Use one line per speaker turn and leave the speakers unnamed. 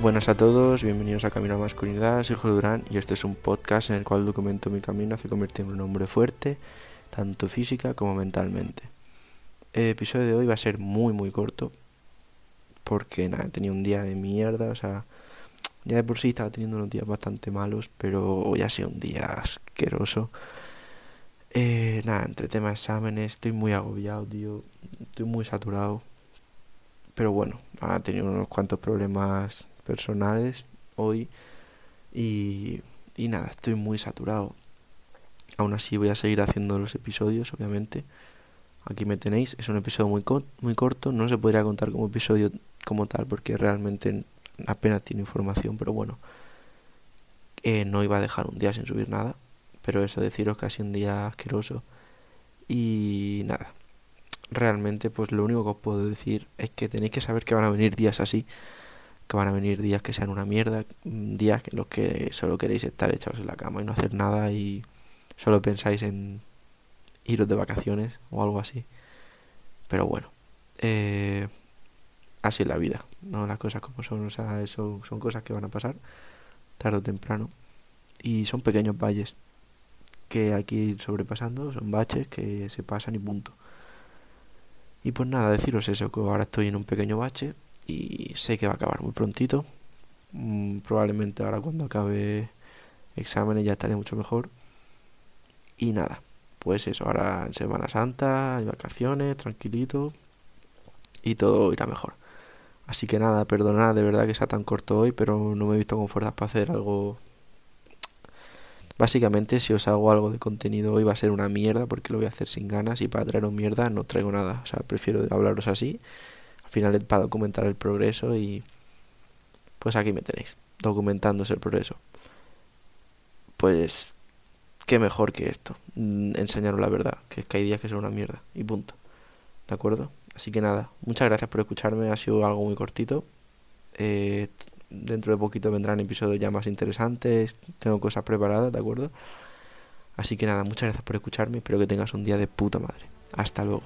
Buenas a todos, bienvenidos a Camino a Masculinidad, soy Jorge Durán y este es un podcast en el cual documento mi camino hacia convertirme en un hombre fuerte, tanto física como mentalmente. El episodio de hoy va a ser muy muy corto, porque nada, he tenido un día de mierda, o sea, ya de por sí estaba teniendo unos días bastante malos, pero hoy ha sido un día asqueroso. Eh, nada, entre temas de exámenes, estoy muy agobiado, tío, estoy muy saturado. Pero bueno, ha tenido unos cuantos problemas personales hoy y, nada, estoy muy saturado. Aún así voy a seguir haciendo los episodios, obviamente. Aquí me tenéis, es un episodio muy, muy corto, no se podría contar como episodio como tal porque realmente apenas tiene información, pero bueno, eh, no iba a dejar un día sin subir nada, pero eso deciros que ha sido un día asqueroso y nada. Realmente pues lo único que os puedo decir es que tenéis que saber que van a venir días así que van a venir días que sean una mierda, mm, días en los que solo queréis estar echados en la cama y no hacer nada y solo pensáis en iros de vacaciones o algo así. Pero bueno, eh, así es la vida, ¿no? Las cosas como son, o sea, eso son cosas que van a pasar tarde o temprano y son pequeños valles que hay que ir sobrepasando, son baches que se pasan y punto. Y pues nada, deciros eso, que ahora estoy en un pequeño bache y sé que va a acabar muy prontito. Mm, probablemente ahora cuando acabe exámenes ya estaré mucho mejor. Y nada, pues eso, ahora en Semana Santa, hay vacaciones, tranquilito y todo irá mejor. Así que nada, perdonad de verdad que sea tan corto hoy, pero no me he visto con fuerzas para hacer algo. Básicamente, si os hago algo de contenido hoy va a ser una mierda porque lo voy a hacer sin ganas y para traeros mierda no traigo nada. O sea, prefiero hablaros así al para documentar el progreso y pues aquí me tenéis, documentándose el progreso. Pues qué mejor que esto, mm, enseñaros la verdad, que es que hay días que son una mierda y punto. ¿De acuerdo? Así que nada, muchas gracias por escucharme, ha sido algo muy cortito. Eh, dentro de poquito vendrán episodios ya más interesantes, tengo cosas preparadas, ¿de acuerdo? Así que nada, muchas gracias por escucharme, espero que tengas un día de puta madre. Hasta luego.